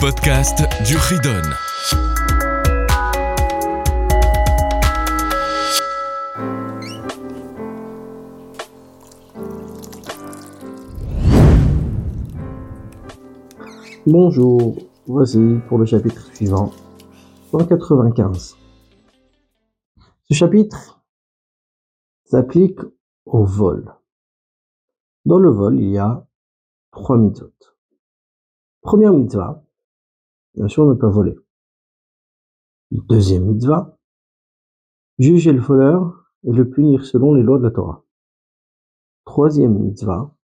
podcast du Ridon. Bonjour, voici pour le chapitre suivant, 195. Ce chapitre s'applique au vol. Dans le vol, il y a trois mitzvot. Première mitzvah, bien sûr ne pas voler. Deuxième mitzvah, juger le voleur et le punir selon les lois de la Torah. Troisième mitzvah,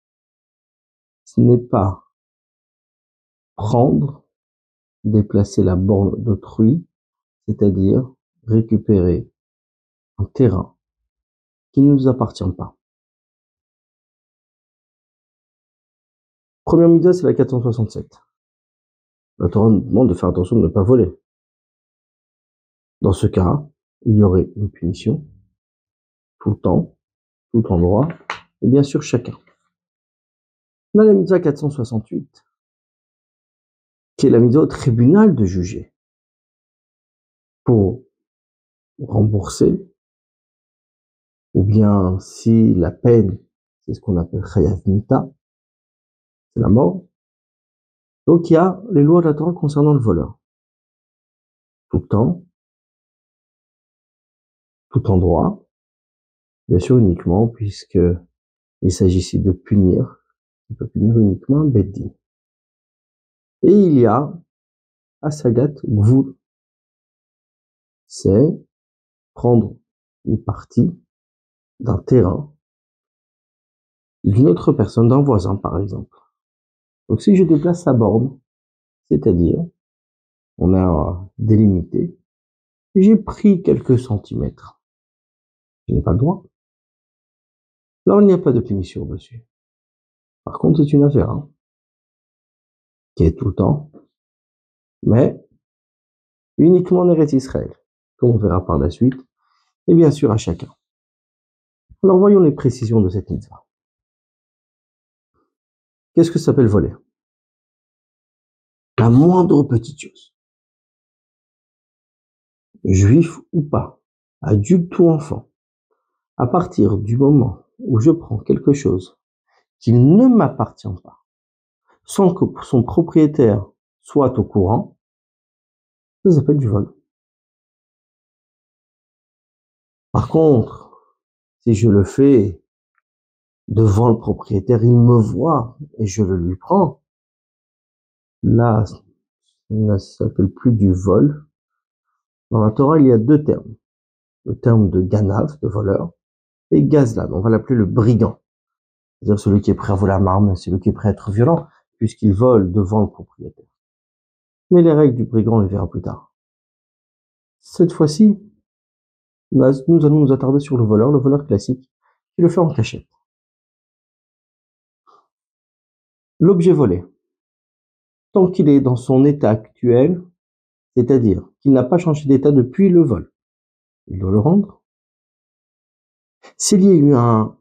ce n'est pas prendre, déplacer la borne d'autrui, c'est-à-dire récupérer un terrain qui ne nous appartient pas. Première mitzvah, c'est la 467. La Torah nous demande de faire attention de ne pas voler. Dans ce cas, il y aurait une punition, tout le temps, tout endroit, et bien sûr chacun. On a la mitzvah 468, qui est la mitzvah au tribunal de juger, pour rembourser, ou bien si la peine, c'est ce qu'on appelle chayav mita, c'est la mort, donc il y a les lois de la Torah concernant le voleur. Tout temps, tout endroit, bien sûr uniquement puisque il s'agissait de punir, il peut punir uniquement un. Et il y a Asagat Gvul, c'est prendre une partie d'un terrain d'une autre personne, d'un voisin par exemple. Donc si je déplace sa borne, c'est-à-dire, on a délimité, j'ai pris quelques centimètres. Je n'ai pas le droit. Là, il n'y a pas de punition dessus. Par contre, c'est une affaire hein, qui est tout le temps, mais uniquement en Eretz Israël, comme on verra par la suite, et bien sûr à chacun. Alors voyons les précisions de cette mitzvah. Qu'est-ce que ça s'appelle voler? La moindre petite chose. Juif ou pas, adulte ou enfant, à partir du moment où je prends quelque chose qui ne m'appartient pas, sans que son propriétaire soit au courant, ça s'appelle du vol. Par contre, si je le fais devant le propriétaire, il me voit et je le lui prends. Là, ça ne s'appelle plus du vol. Dans la Torah, il y a deux termes. Le terme de ganav, de voleur, et gazlan, on va l'appeler le brigand. C'est-à-dire celui qui est prêt à voler à marme, celui qui est prêt à être violent, puisqu'il vole devant le propriétaire. Mais les règles du brigand, on les verra plus tard. Cette fois-ci, nous allons nous attarder sur le voleur, le voleur classique, qui le fait en cachette. L'objet volé, tant qu'il est dans son état actuel, c'est-à-dire qu'il n'a pas changé d'état depuis le vol, il doit le rendre. S'il y a eu un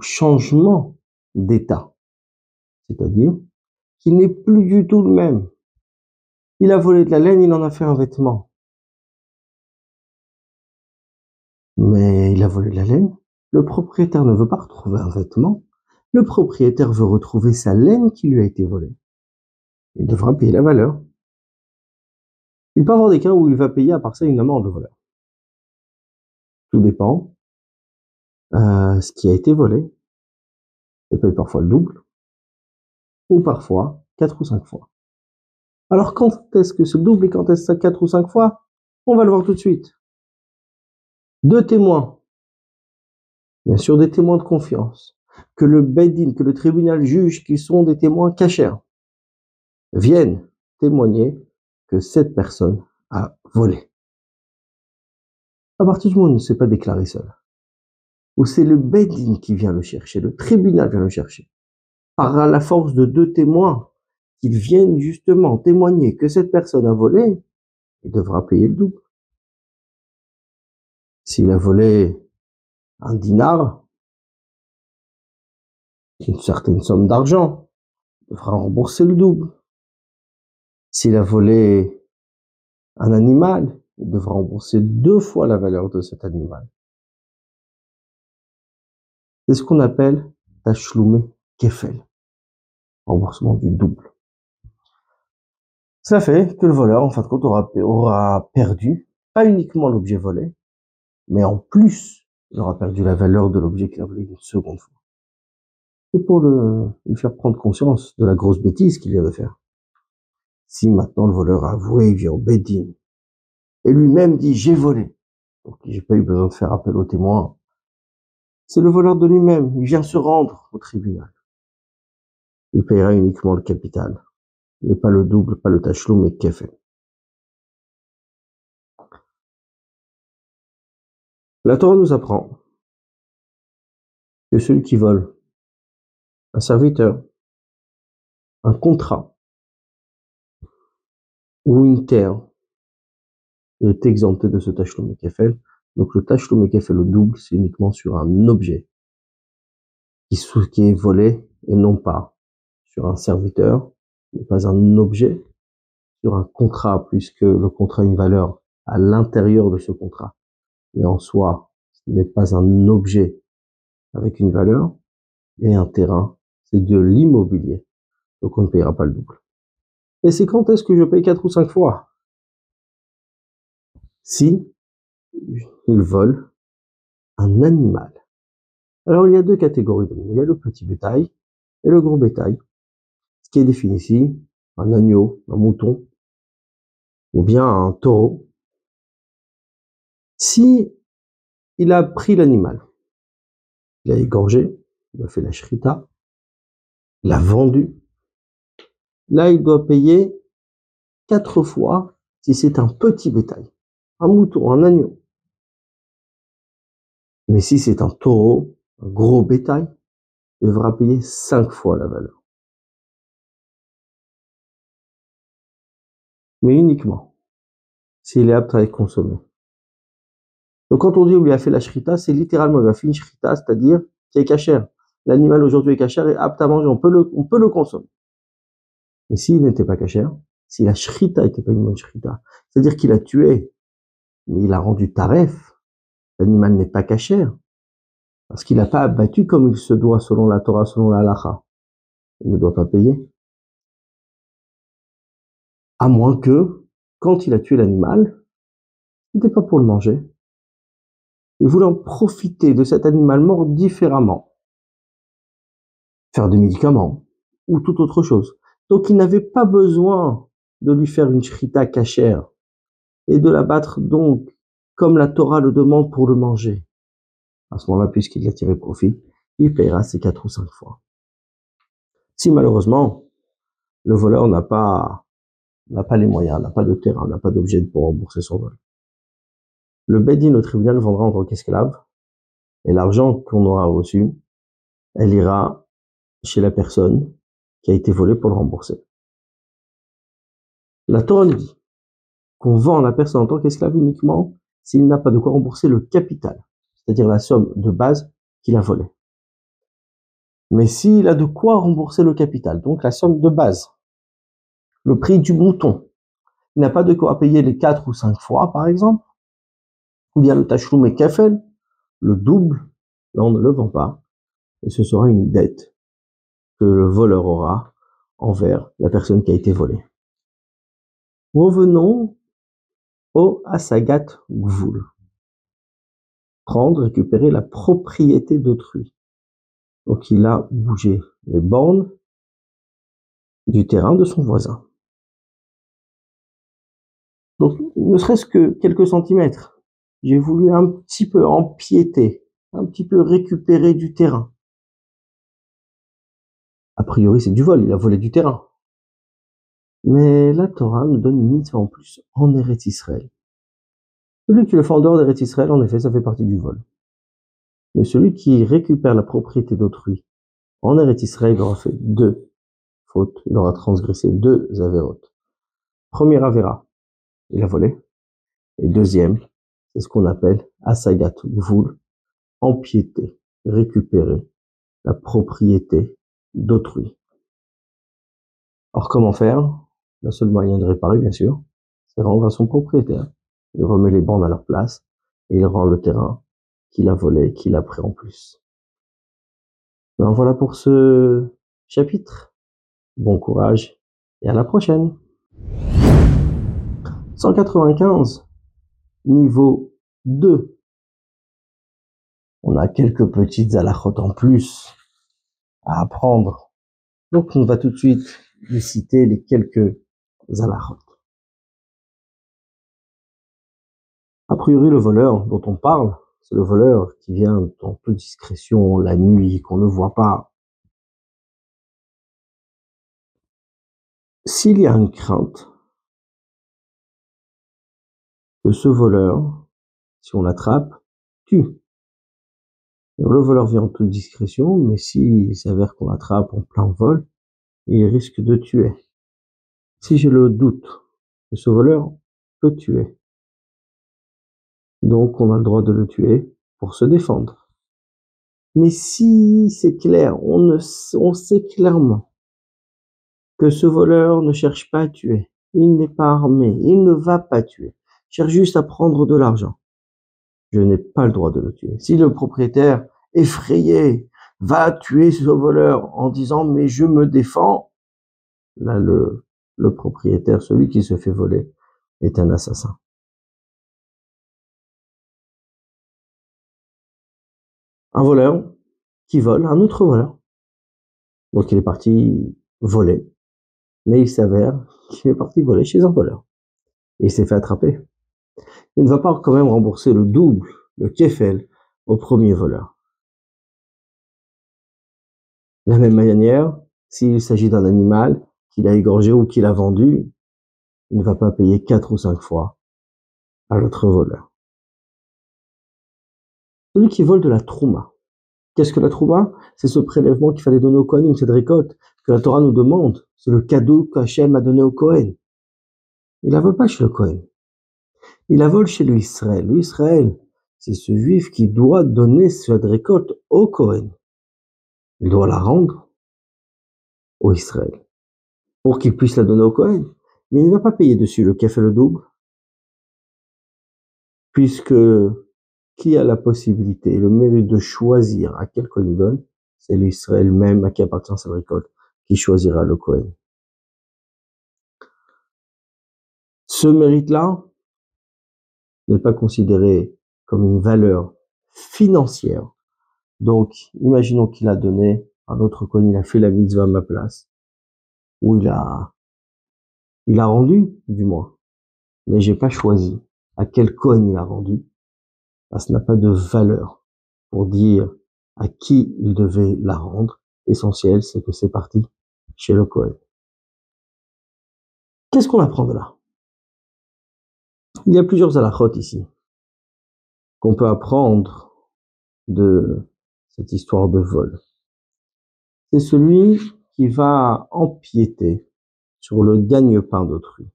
changement d'état, c'est-à-dire qu'il n'est plus du tout le même, il a volé de la laine, il en a fait un vêtement. Mais il a volé de la laine, le propriétaire ne veut pas retrouver un vêtement, le propriétaire veut retrouver sa laine qui lui a été volée. Il devra payer la valeur. Il peut avoir des cas où il va payer à part ça une amende de voleur. Tout dépend. Euh, ce qui a été volé, ça peut être parfois le double, ou parfois quatre ou cinq fois. Alors quand est-ce que ce double et quand est-ce que quatre ou cinq fois? On va le voir tout de suite. Deux témoins. Bien sûr, des témoins de confiance que le Bedin, que le tribunal juge qu'ils sont des témoins cachés, viennent témoigner que cette personne a volé. À partir du moment où ne s'est pas déclaré seul, où c'est le Bedin qui vient le chercher, le tribunal vient le chercher, par la force de deux témoins, qu'ils viennent justement témoigner que cette personne a volé, il devra payer le double. S'il a volé un dinar, une certaine somme d'argent, devra rembourser le double. S'il a volé un animal, il devra rembourser deux fois la valeur de cet animal. C'est ce qu'on appelle tachloumé kefel, remboursement du double. Ça fait que le voleur, en fin de compte, aura, aura perdu pas uniquement l'objet volé, mais en plus, il aura perdu la valeur de l'objet qu'il a volé une seconde fois. C'est pour le, lui faire prendre conscience de la grosse bêtise qu'il vient de faire. Si maintenant le voleur a avoué, il vient au Bédine, et lui-même dit j'ai volé, donc j'ai pas eu besoin de faire appel au témoin, c'est le voleur de lui-même, il vient se rendre au tribunal. Il payera uniquement le capital, mais pas le double, pas le tachelou, mais kefel. La Torah nous apprend que celui qui vole un serviteur, un contrat ou une terre est exempté de ce tachelum kefel. Donc le tachelum kefel, le double, c'est uniquement sur un objet qui, est volé et non pas sur un serviteur, mais pas un objet, sur un contrat, puisque le contrat a une valeur à l'intérieur de ce contrat. Et en soi, ce n'est pas un objet avec une valeur, et un terrain, c'est de l'immobilier. Donc on ne payera pas le double. Et c'est quand est-ce que je paye quatre ou cinq fois? Si il vole un animal. Alors il y a deux catégories Il y a le petit bétail et le gros bétail. Ce qui est défini ici, un agneau, un mouton, ou bien un taureau. Si il a pris l'animal, il a égorgé, il a fait la shrita, il a vendu, là il doit payer quatre fois si c'est un petit bétail, un mouton, un agneau. Mais si c'est un taureau, un gros bétail, il devra payer cinq fois la valeur. Mais uniquement s'il est apte à être consommé. Donc quand on dit on lui a fait la shrita, c'est littéralement il a fait une shrita, c'est-à-dire qui est cachère. L'animal aujourd'hui est cachère et apte à manger, on peut le, consommer. Mais s'il n'était pas cachère, si la shrita n'était pas une bonne shrita, c'est-à-dire qu'il a tué, mais il a rendu taref, l'animal n'est pas cachère, parce qu'il n'a pas abattu comme il se doit selon la Torah, selon la lacha. Il ne doit pas payer. À moins que, quand il a tué l'animal, ce n'était pas pour le manger. Il voulait en profiter de cet animal mort différemment. Faire des médicaments, ou toute autre chose. Donc il n'avait pas besoin de lui faire une shrita cachère et de l'abattre donc comme la Torah le demande pour le manger à ce moment-là, puisqu'il a tiré profit, il payera ses quatre ou cinq fois. Si malheureusement, le voleur n'a pas, n'a pas les moyens, n'a pas de terrain, n'a pas d'objet pour rembourser son vol. Le Bedin au tribunal vendra en tant qu'esclave, et l'argent qu'on aura reçu, elle ira chez la personne qui a été volée pour le rembourser. La Torah nous dit qu'on vend la personne en tant qu'esclave uniquement s'il n'a pas de quoi rembourser le capital c'est-à-dire la somme de base qu'il a volée. Mais s'il a de quoi rembourser le capital, donc la somme de base, le prix du mouton, il n'a pas de quoi payer les quatre ou cinq fois, par exemple, ou bien le tachloum et kefel, le double, là on ne le vend pas, et ce sera une dette que le voleur aura envers la personne qui a été volée. Revenons au Asagat Gvoul prendre, récupérer la propriété d'autrui. Donc il a bougé les bornes du terrain de son voisin. Donc ne serait-ce que quelques centimètres, j'ai voulu un petit peu empiéter, un petit peu récupérer du terrain. A priori c'est du vol, il a volé du terrain. Mais la Torah nous donne une mitzvah en plus en Eretz Israël. Celui qui le fait en dehors d'Eretz Israël, en effet, ça fait partie du vol. Mais celui qui récupère la propriété d'autrui en Eretz Israël, il aura fait deux fautes, il aura transgressé deux avérotes. Premier avéra, il a volé. Et deuxième, c'est ce qu'on appelle asagat gvul, empiéter, récupérer la propriété d'autrui. Alors comment faire? Le seul moyen de réparer, bien sûr, c'est rendre à son propriétaire. Il remet les bandes à leur place et il rend le terrain qu'il a volé, qu'il a pris en plus. Ben voilà pour ce chapitre. Bon courage et à la prochaine. 195, niveau 2. On a quelques petites alachotes en plus à apprendre. Donc on va tout de suite lui citer les quelques alachot. A priori, le voleur dont on parle, c'est le voleur qui vient en toute discrétion la nuit, qu'on ne voit pas. S'il y a une crainte que ce voleur, si on l'attrape, tue. Le voleur vient en toute discrétion, mais s'il s'avère qu'on l'attrape en plein vol, il risque de tuer. Si j'ai le doute ce voleur peut tuer, donc on a le droit de le tuer pour se défendre. Mais si c'est clair, on sait clairement que ce voleur ne cherche pas à tuer, il n'est pas armé, il ne va pas tuer, il cherche juste à prendre de l'argent. Je n'ai pas le droit de le tuer. Si le propriétaire, effrayé, va tuer ce voleur en disant mais je me défends, là le, propriétaire, celui qui se fait voler, est un assassin. un voleur qui vole un autre voleur. Donc il est parti voler, mais il s'avère qu'il est parti voler chez un voleur. Il s'est fait attraper. Il ne va pas quand même rembourser le double, le kefel, au premier voleur. De la même manière, s'il s'agit d'un animal qu'il a égorgé ou qu'il a vendu, il ne va pas payer quatre ou cinq fois à l'autre voleur. Celui qui vole de la trouma. Qu'est-ce que la trouma? C'est ce prélèvement qu'il fallait donner au Kohen, cette récolte que la Torah nous demande. C'est le cadeau qu'Hachem a donné au Kohen. Il la vole pas chez le Kohen. Il la vole chez l'Israël. L'Israël, c'est ce juif qui doit donner cette récolte au Kohen. Il doit la rendre au Israël pour qu'il puisse la donner au Kohen. Mais il ne va pas payer dessus le café le double puisque qui a la possibilité le mérite de choisir à quel Kohen il donne, c'est l'Israël même à qui appartient sa récolte, qui choisira le Kohen. Ce mérite-là n'est pas considéré comme une valeur financière. Donc, imaginons qu'il a donné un autre Kohen, il a fait la mitzvah à ma place, ou il a, il a rendu, du moins. Mais j'ai pas choisi à quel Kohen il a rendu ça n'a pas de valeur pour dire à qui il devait la rendre. Essentiel, c'est que c'est parti chez le Kohen. Qu'est-ce qu'on apprend de là? Il y a plusieurs alachotes ici qu'on peut apprendre de cette histoire de vol. C'est celui qui va empiéter sur le gagne-pain d'autrui.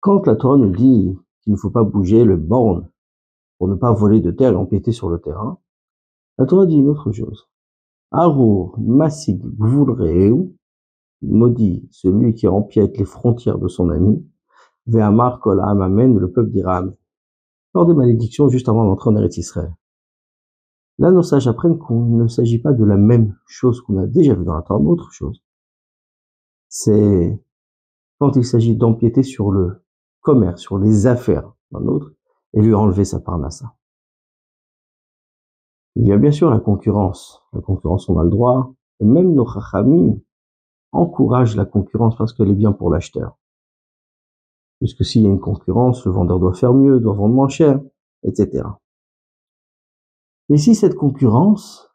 Quand la Torah nous dit qu'il ne faut pas bouger le borne pour ne pas voler de terre et empiéter sur le terrain, la Torah dit une autre chose. Arour Masig Gvulreu, maudit celui qui empiète les frontières de son ami, Ve'amar Kol Amen, le peuple dira Lors des malédictions, juste avant d'entrer en Eretz. Sages apprennent qu'on ne s'agit pas de la même chose qu'on a déjà vu dans la Torah, autre chose. C'est quand il s'agit d'empiéter sur le commerce, sur les affaires d'un autre, et lui enlever sa parnassa. Il y a bien sûr la concurrence. La concurrence, on a le droit. même nos chachamim encouragent la concurrence parce qu'elle est bien pour l'acheteur. Puisque s'il y a une concurrence, le vendeur doit faire mieux, doit vendre moins cher, etc. Mais si cette concurrence,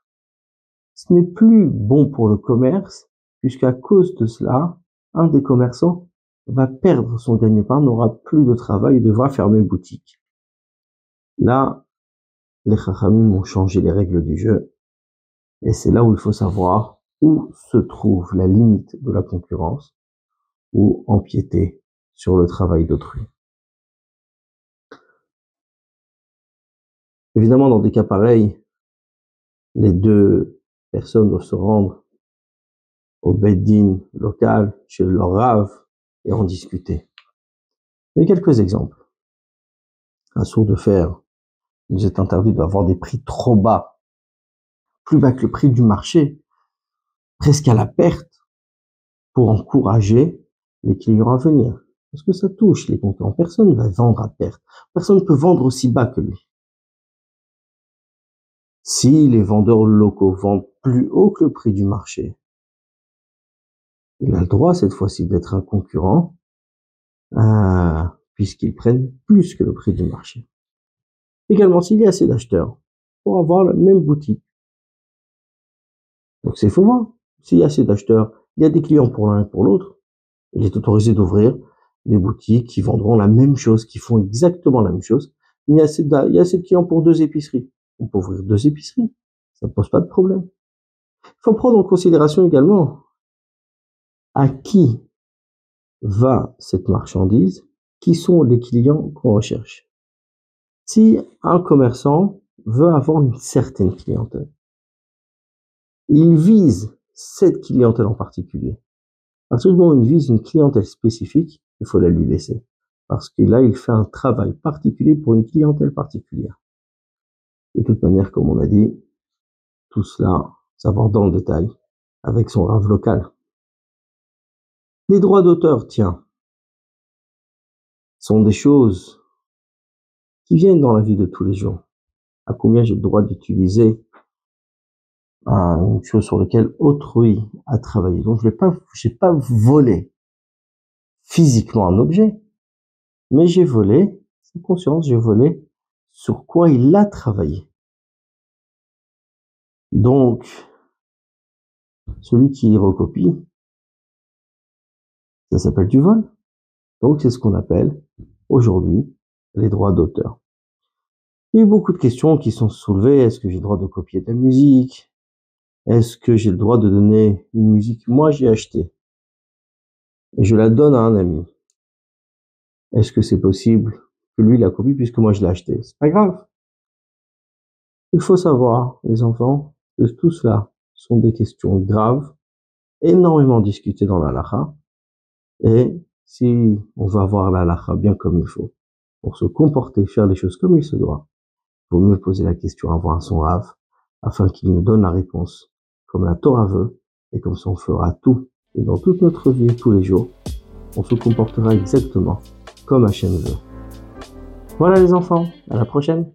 ce n'est plus bon pour le commerce, puisqu'à cause de cela, un des commerçants va perdre son gagne-pain, n'aura plus de travail et devra fermer boutique. Là, les Chachamim ont changé les règles du jeu. Et c'est là où il faut savoir où se trouve la limite de la concurrence ou empiéter sur le travail d'autrui. Évidemment, dans des cas pareils, les deux personnes doivent se rendre au beddin local, chez leur rave, et en discuter. Mais quelques exemples. Un sourd de fer, il nous est interdit d'avoir des prix trop bas, plus bas que le prix du marché, presque à la perte, pour encourager les clients à venir. Parce que ça touche les concurrents. Personne ne va vendre à perte. Personne ne peut vendre aussi bas que lui. Si les vendeurs locaux vendent plus haut que le prix du marché, il a le droit cette fois-ci d'être un concurrent, euh, puisqu'ils prennent plus que le prix du marché. Également, s'il y a assez d'acheteurs pour avoir la même boutique. Donc c'est faux voir. S'il y a assez d'acheteurs, il y a des clients pour l'un et pour l'autre. Il est autorisé d'ouvrir des boutiques qui vendront la même chose, qui font exactement la même chose. Il y a assez de, il y a assez de clients pour deux épiceries. On peut ouvrir deux épiceries. Ça ne pose pas de problème. Il faut prendre en considération également à qui va cette marchandise, qui sont les clients qu'on recherche. Si un commerçant veut avoir une certaine clientèle, il vise cette clientèle en particulier. À partir il vise une clientèle spécifique, il faut la lui laisser. Parce que là, il fait un travail particulier pour une clientèle particulière. De toute manière, comme on a dit, tout cela, savoir dans le détail, avec son rave local. Les droits d'auteur, tiens, sont des choses qui viennent dans la vie de tous les jours. À combien j'ai le droit d'utiliser une chose sur laquelle autrui a travaillé. Donc je n'ai pas, pas volé physiquement un objet, mais j'ai volé, c'est conscience, j'ai volé sur quoi il a travaillé. Donc, celui qui recopie, ça s'appelle du vol. Donc c'est ce qu'on appelle aujourd'hui les droits d'auteur. Il y a eu beaucoup de questions qui sont soulevées. Est-ce que j'ai le droit de copier de la musique? Est-ce que j'ai le droit de donner une musique? Moi, j'ai acheté. Et je la donne à un ami. Est-ce que c'est possible que lui la copie puisque moi je l'ai acheté C'est pas grave. Il faut savoir, les enfants, que tout cela sont des questions graves, énormément discutées dans la lacha. Et si on va voir la lacha bien comme il faut, pour se comporter, faire les choses comme il se doit, il vaut mieux poser la question avant son rave, afin qu'il nous donne la réponse, comme la Torah veut, et comme ça on fera tout. Et dans toute notre vie, tous les jours, on se comportera exactement comme Hachem veut. Voilà les enfants, à la prochaine